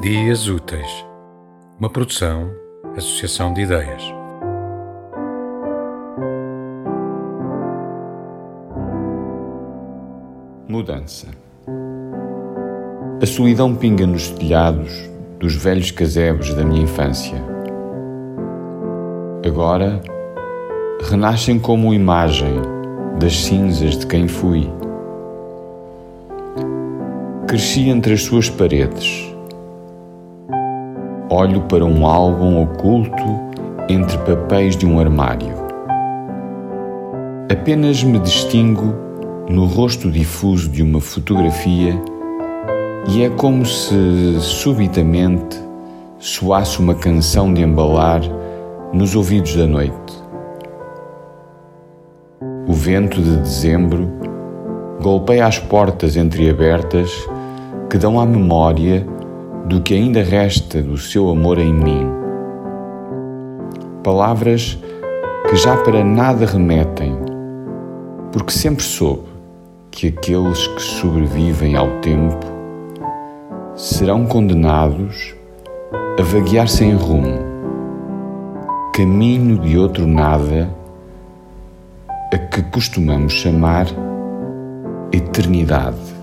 Dias Úteis, uma produção, associação de ideias. Mudança. A solidão pinga nos telhados dos velhos casebres da minha infância. Agora renascem como imagem das cinzas de quem fui. Cresci entre as suas paredes olho para um álbum oculto entre papéis de um armário. Apenas me distingo no rosto difuso de uma fotografia e é como se subitamente soasse uma canção de embalar nos ouvidos da noite. O vento de dezembro golpeia as portas entreabertas que dão à memória do que ainda resta do seu amor em mim. Palavras que já para nada remetem, porque sempre soube que aqueles que sobrevivem ao tempo serão condenados a vaguear sem rumo, caminho de outro nada a que costumamos chamar eternidade.